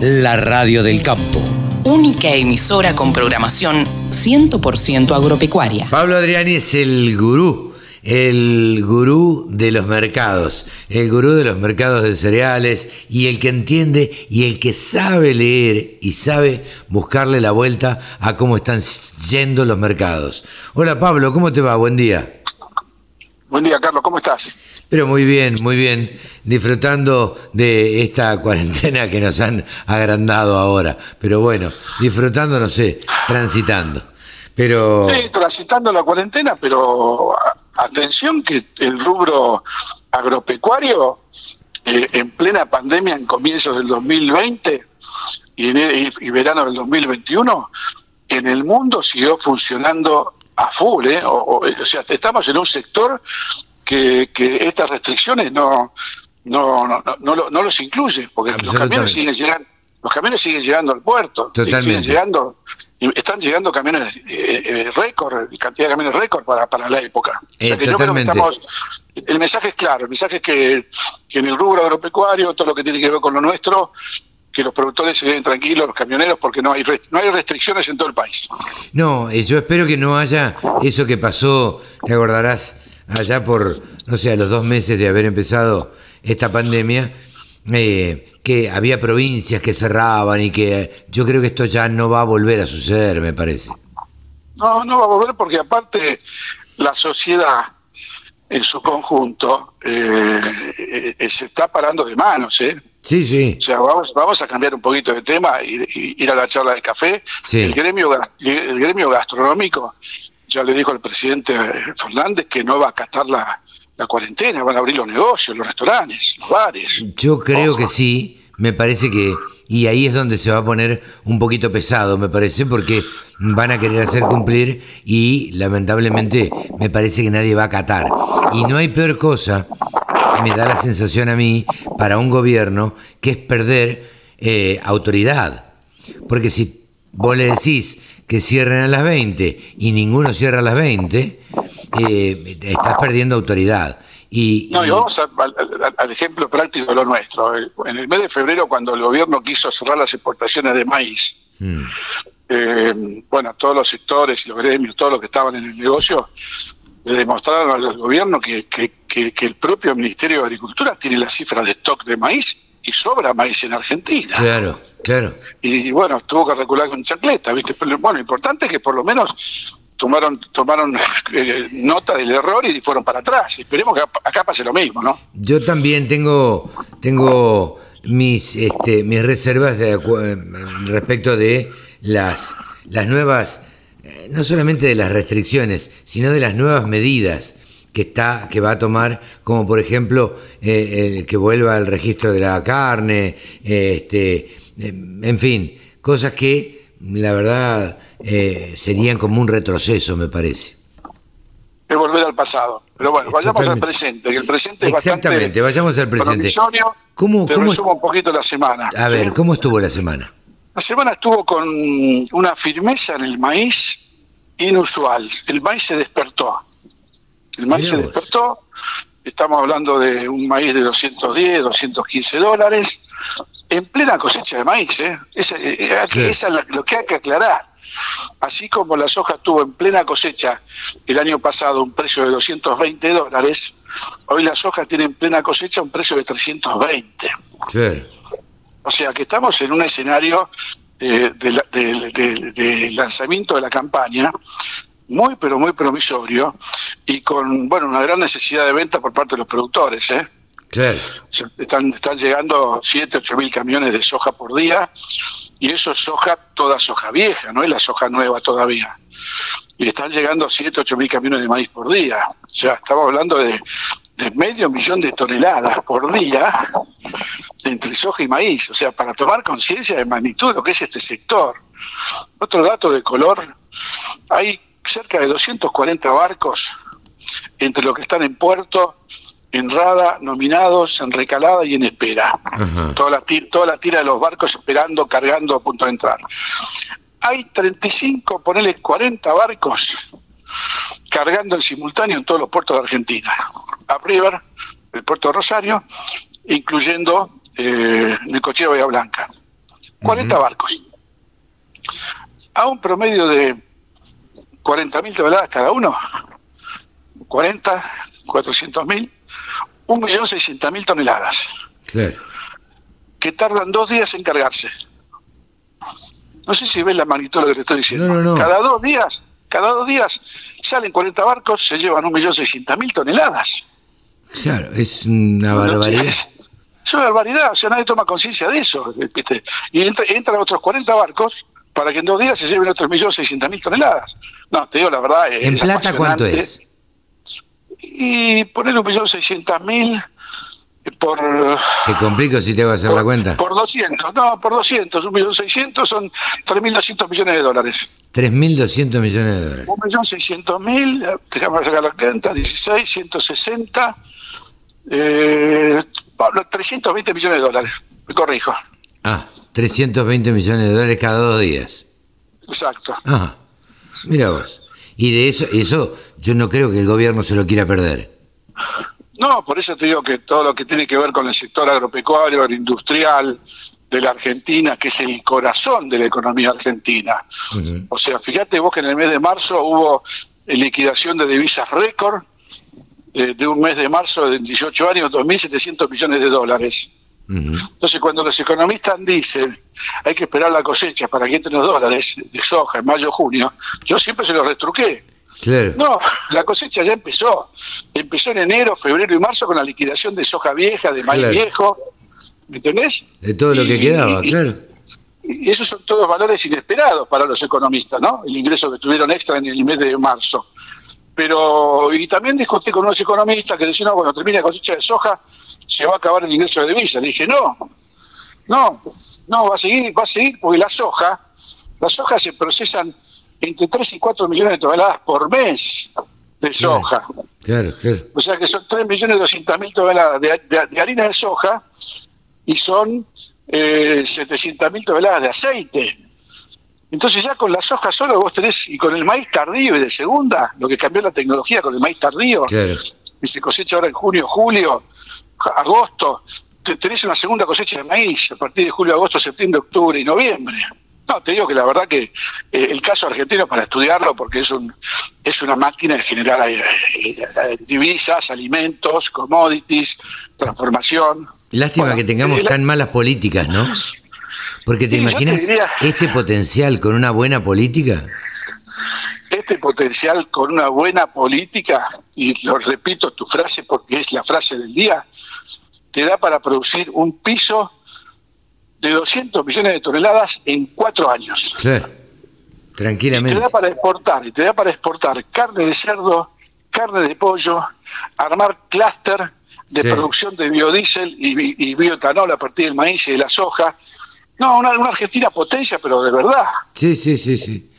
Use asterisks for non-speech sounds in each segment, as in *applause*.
la radio del campo. Única emisora con programación 100% agropecuaria. Pablo Adriani es el gurú, el gurú de los mercados, el gurú de los mercados de cereales y el que entiende y el que sabe leer y sabe buscarle la vuelta a cómo están yendo los mercados. Hola Pablo, ¿cómo te va? Buen día. Buen día, Carlos, ¿cómo estás? Pero muy bien, muy bien, disfrutando de esta cuarentena que nos han agrandado ahora. Pero bueno, disfrutando, no sé, transitando. Pero... Sí, transitando la cuarentena, pero atención que el rubro agropecuario eh, en plena pandemia en comienzos del 2020 y, y, verano del 2021 en el mundo siguió funcionando a full, ¿eh? o, sea, estamos en un sector que, estas restricciones no, no, no, no, no los incluyen, porque los camiones siguen llegando. Los camiones siguen llegando al puerto, siguen llegando, están llegando camiones eh, eh, récord, cantidad de camiones récord para, para la época. Eh, estamos, el mensaje es claro, el mensaje es que, que en el rubro agropecuario, todo lo que tiene que ver con lo nuestro, que los productores se queden tranquilos, los camioneros, porque no hay, no hay restricciones en todo el país. No, yo espero que no haya eso que pasó, te acordarás, allá por, no sé, a los dos meses de haber empezado esta pandemia, eh, que había provincias que cerraban y que yo creo que esto ya no va a volver a suceder, me parece. No, no va a volver porque aparte la sociedad en su conjunto eh, eh, se está parando de manos, ¿eh? Sí, sí. O sea, vamos, vamos a cambiar un poquito de tema y, ir a la charla de café. El gremio el gremio gastronómico ya le dijo el presidente Fernández que no va a acatar la, cuarentena, van a abrir los negocios, los restaurantes, los bares. Yo creo que sí, me parece que, y ahí es donde se va a poner un poquito pesado, me parece, porque van a querer hacer cumplir y lamentablemente me parece que nadie va a acatar. Y no hay peor cosa, me da la sensación a mí, para un gobierno, que es perder eh, autoridad. Porque si vos le decís, que cierren a las 20 y ninguno cierra a las 20, eh, estás perdiendo autoridad. Y, no, y vamos al, ejemplo práctico de lo nuestro. En el mes de febrero, cuando el gobierno quiso cerrar las exportaciones de maíz, mm. eh, bueno, todos los sectores y los gremios, todos los que estaban en el negocio, le demostraron al gobierno que, que, que el propio Ministerio de Agricultura tiene la cifra de stock de maíz y sobra maíz en Argentina. Claro, claro. Y, bueno, tuvo que recular con chancleta, ¿viste? Pero bueno, lo importante es que por lo menos tomaron tomaron *laughs* eh, nota del error y fueron para atrás. Esperemos que acá pase lo mismo, ¿no? Yo también tengo tengo mis este, mis reservas de, respecto de las las nuevas eh, no solamente de las restricciones, sino de las nuevas medidas que está que va a tomar como por ejemplo eh, el que vuelva al registro de la carne eh, este en fin cosas que la verdad eh, serían como un retroceso me parece. Es volver al pasado. Pero bueno vayamos al presente que el presente es exactamente vayamos al presente. ¿Cómo, te cómo resumo un poquito la semana a ver cómo estuvo la semana la semana estuvo con una firmeza en el maíz inusual. El maíz se despertó el maíz se despertó, estamos hablando de un maíz de 210, 215 dólares, en plena cosecha de maíz. ¿eh? Esa, eh, eh, es lo que hay que aclarar. Así como la soja tuvo en plena cosecha el año pasado un precio de 220 dólares, hoy la soja tiene en plena cosecha un precio de 320. O sea que estamos en un escenario de, de, lanzamiento de la campaña muy pero muy promisorio y con bueno una gran necesidad de venta por parte de los productores ¿eh? están, están llegando 7, 8 mil camiones de soja por día y eso es soja, toda soja vieja, no es la soja nueva todavía. Y están llegando 7, 8 mil camiones de maíz por día. O sea, estamos hablando de, de medio millón de toneladas por día entre soja y maíz. O sea, para tomar conciencia de magnitud de lo que es este sector. Otro dato de color, hay cerca de 240 barcos entre los que están en puerto, en rada, nominados, en recalada y en espera. toda, la toda la tira de los barcos esperando, cargando a punto de entrar. Hay 35, ponele 40 barcos cargando en simultáneo en todos los puertos de Argentina. A River, el puerto de Rosario, incluyendo eh, el cochero Bahía Blanca. 40 barcos. A un promedio de 40.000 toneladas cada uno, 40, 400.000, 1.600.000 toneladas. Claro. Que tardan dos días en cargarse. No sé si ves la magnitud de lo que te estoy diciendo. No, no, no. Cada dos días, cada dos días salen 40 barcos, se llevan 1.600.000 toneladas. Claro, es una barbaridad. Es, una barbaridad, o sea, nadie toma conciencia de eso. ¿viste? Y entra- entran otros 40 barcos para que en dos días se lleven otros 1.600.000 toneladas. No, te digo la verdad. ¿En es plata cuánto es? Y poner 1.600.000 por... Te complico si te hago hacer la por- cuenta. Por 200, no, por 200, 1.600.000 son 3.200 millones de dólares. 3.200 millones de dólares. 1.600.000, déjame sacar la cuenta, 16, 160, eh, Pablo, 320 millones de dólares, me corrijo, Ah, 320 millones de dólares cada dos días. exacto. Ah, mira vos. Y de eso, eso yo no creo que el gobierno se lo quiera perder. No, por eso te digo que todo lo que tiene que ver con el sector agropecuario, el industrial de la Argentina, que es el corazón de la economía argentina. O sea, fíjate vos que en el mes de marzo hubo liquidación de divisas récord, de, de un mes de marzo de 18 años, 2.700 millones de dólares. Entonces, cuando los economistas dicen hay que esperar la cosecha para que entren los dólares de soja en mayo junio, yo siempre se los retruqué. Claro. No, *laughs* la cosecha ya empezó. Empezó en enero, febrero y marzo con la liquidación de soja vieja, de maíz Claro. viejo. ¿Me entendés? De todo lo que quedaba, y- claro. Y esos son todos valores inesperados para los economistas, ¿no? El ingreso que tuvieron extra en el mes de marzo. Pero, y también discutí con unos economistas que decían, no, cuando termine la cosecha de soja, se va a acabar el ingreso de divisas. Le dije, no, no, no, va a seguir, va a seguir, porque la soja, las sojas se procesan entre 3 y 4 millones de toneladas por mes de soja. Claro, claro. O sea que son 3 millones 200 mil toneladas de, de- de harina de soja y son eh, 700 mil toneladas de aceite. Entonces ya con la soja solo vos tenés, y con el maíz tardío y de segunda, lo que cambió la tecnología con el maíz tardío, Claro. que se cosecha ahora en junio, julio, agosto, te- tenés una segunda cosecha de maíz a partir de julio, agosto, septiembre, octubre y noviembre. No, te digo que la verdad que eh, el caso argentino para estudiarlo, porque es un es una máquina de generar eh, eh, divisas, alimentos, commodities, transformación. Lástima Bueno, que tengamos la- tan malas políticas, ¿no? Porque te Sí, yo te imaginas diría- este potencial con una buena política. este potencial con una buena política, y lo repito tu frase porque es la frase del día, te da para producir un piso de 200 millones de toneladas en cuatro años. Claro. Y Tranquilamente. te da para exportar, y te da para exportar carne de cerdo, carne de pollo, armar clúster de Sí. producción de biodiesel y, y bioetanol a partir del maíz y de la soja. No, una, una Argentina potencia, pero de verdad. Sí, sí, sí, sí.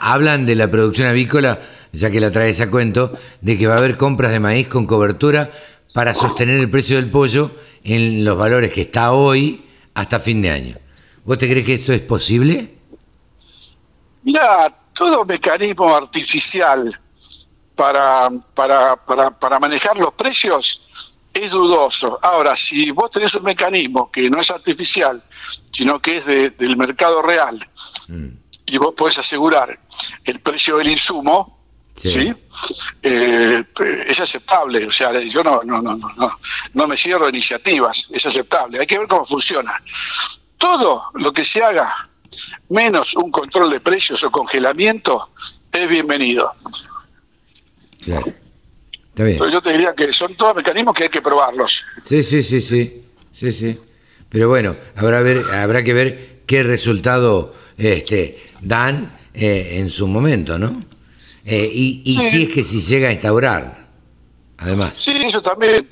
Hablan de la producción avícola, ya que la traes a cuento, de que va a haber compras de maíz con cobertura para sostener el precio del pollo en los valores que está hoy hasta fin de año. ¿Vos te crees que esto es posible? Mira, todo mecanismo artificial para, para, para, para manejar los precios es dudoso. Ahora, si vos tenés un mecanismo que no es artificial, sino que es de- del mercado real, Mm, y vos podés asegurar el precio del insumo, Sí. ¿sí? Eh, es aceptable. O sea, yo no, no, no, no, no, no me cierro iniciativas, es aceptable. Hay que ver cómo funciona. Todo lo que se haga menos un control de precios o congelamiento es bienvenido. Claro. Está bien. Entonces yo te diría que son todos mecanismos que hay que probarlos. Sí, sí, sí, sí. Sí, sí. Pero bueno, habrá, ver, habrá que ver qué resultado este, dan eh, en su momento, ¿no? Eh, y y Sí. si es que si llega a instaurar, además. Sí, eso también,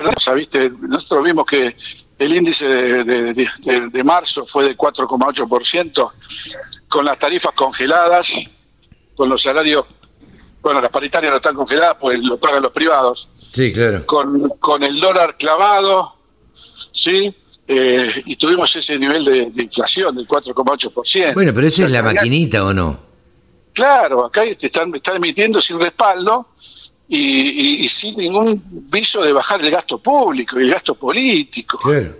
nosotros vimos que el índice de, de- de- de- de marzo fue de 4,8%, con las tarifas congeladas, con los salarios, bueno, las paritarias no están congeladas, pues lo pagan los privados, Sí, claro. con, con el dólar clavado, ¿sí? Eh, y tuvimos ese nivel de, de inflación del 4,8%. Bueno, pero eso es la maquinita o no? Claro, acá te están, están emitiendo sin respaldo y, y- y sin ningún viso de bajar el gasto público y el gasto político. Claro.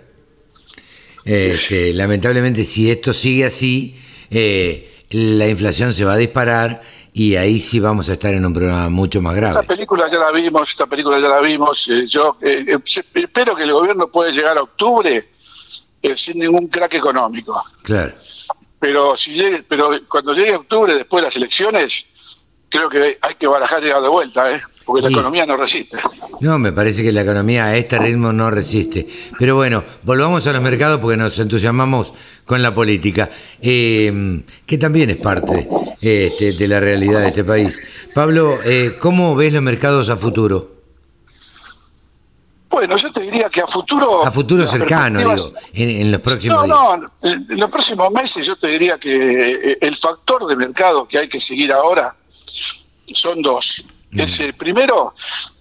eh, que lamentablemente si esto sigue así, eh, la inflación se va a disparar y ahí sí vamos a estar en un problema mucho más grave. Esta película ya la vimos, esta película ya la vimos. eh, yo eh, eh, espero que el gobierno pueda llegar a octubre eh, sin ningún crack económico. Claro. Pero si llegue, pero cuando llegue octubre después de las elecciones, creo que hay que barajar llegar de vuelta, ¿eh? Porque la Sí. economía no resiste. No, me parece que la economía a este ritmo no resiste. Pero bueno, volvamos a los mercados porque nos entusiasmamos con la política, eh, que también es parte este, de la realidad de este país. Pablo, eh, ¿cómo ves los mercados a futuro? Bueno, yo te diría que a futuro... A futuro cercano, digo, en, en los próximos No, días. no, en en los próximos meses yo te diría que eh, el factor de mercado que hay que seguir ahora son dos. Es el primero,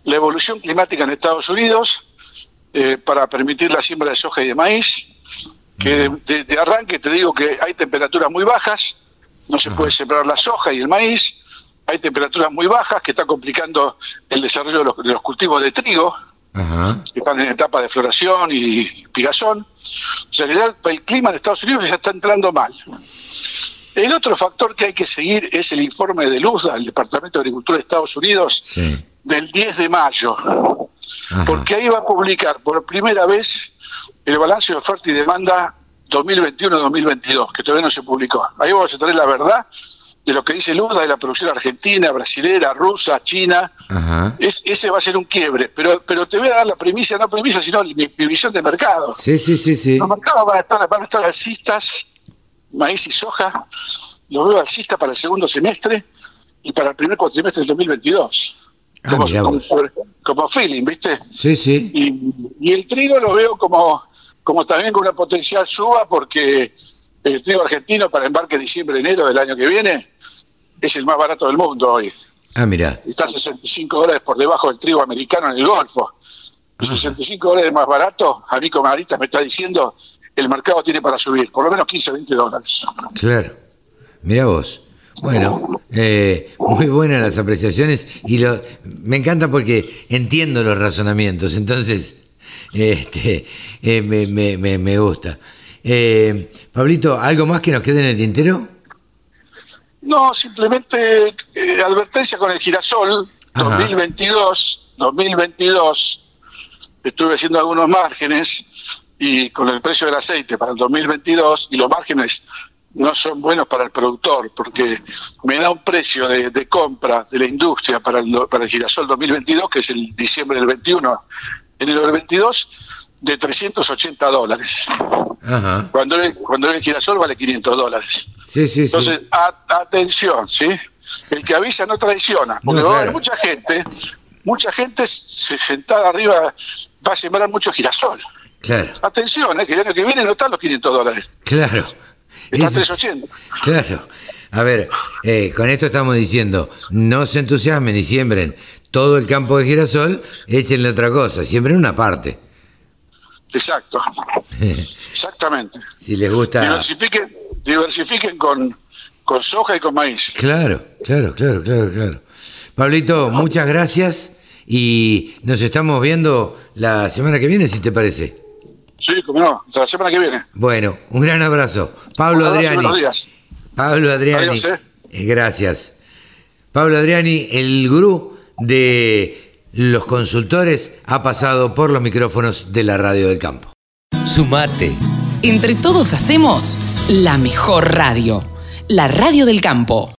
la evolución climática en Estados Unidos eh, para permitir la siembra de soja y de maíz, que de, de- de arranque te digo que hay temperaturas muy bajas, no se puede sembrar la soja y el maíz, hay temperaturas muy bajas que está complicando el desarrollo de los, de los cultivos de trigo, Ajá. que están en etapa de floración y pigazón. O sea que ya el clima en Estados Unidos ya está entrando mal. El otro factor que hay que seguir es el informe de luz del Departamento de Agricultura de Estados Unidos Sí. del 10 de mayo, Ajá. porque ahí va a publicar por primera vez el balance de oferta y demanda 2021-2022, que todavía no se publicó. Ahí vamos a tener la verdad de lo que dice Luz de la producción argentina, brasilera, rusa, china, Ajá. es, ese va a ser un quiebre, pero, pero te voy a dar la premisa, no premisa, sino mi, mi visión de mercado. Sí, sí, sí, sí. Los mercados van a estar, van a estar alcistas, maíz y soja, los veo alcistas para el segundo semestre y para el primer cuatrimestre del 2022. Ah, Como, como, feeling, ¿viste? Sí, sí. Y, y el trigo lo veo como, como también con una potencial suba porque el trigo argentino para embarque diciembre-enero del año que viene es el más barato del mundo hoy Ah, mira. está 65 dólares por debajo del trigo americano en el Golfo. Y 65 dólares más barato, a mí como me está diciendo, el mercado tiene para subir, por lo menos 15 o 20 dólares. Claro. Mira vos. Bueno, eh, muy buenas las apreciaciones y lo, me encanta porque entiendo los razonamientos, entonces este, eh, me, me- me- me gusta. Eh, Pablito, ¿algo más que nos quede en el tintero? No, simplemente eh, advertencia con el girasol Ajá. 2022, 2022, estuve haciendo algunos márgenes y con el precio del aceite para el 2022 y los márgenes no son buenos para el productor porque me da un precio de, de compra de la industria para el, para el girasol 2022 que es el diciembre del 21, enero del 22 de 380 dólares. Ajá. Cuando el, cuando el girasol vale 500 dólares. Sí, sí, sí. Entonces, a- atención, ¿sí? El que avisa no traiciona, porque No, va a haber mucha gente, mucha gente se- sentada arriba va a sembrar mucho girasol. Claro, Atención, ¿eh? que el año que viene no están los 500 dólares, claro. están Eso- 380. Claro. A ver, eh, con esto estamos diciendo, no se entusiasmen y siembren todo el campo de girasol, échenle otra cosa, siembren una parte. Exacto, *laughs* exactamente. si les gusta... Diversifiquen, diversifiquen con, con soja y con maíz. Claro, claro, claro, claro, claro. Pablito, muchas gracias y nos estamos viendo la semana que viene, si te parece. Sí, como no, hasta la semana que viene. Bueno, un gran abrazo. Pablo abrazo Adriani. buenos días. Pablo Adriani. Adiós, eh. Eh, Gracias. Pablo Adriani, el gurú de los consultores, ha pasado por los micrófonos de la radio del campo. Sumate. Entre todos hacemos la mejor radio, la radio del campo.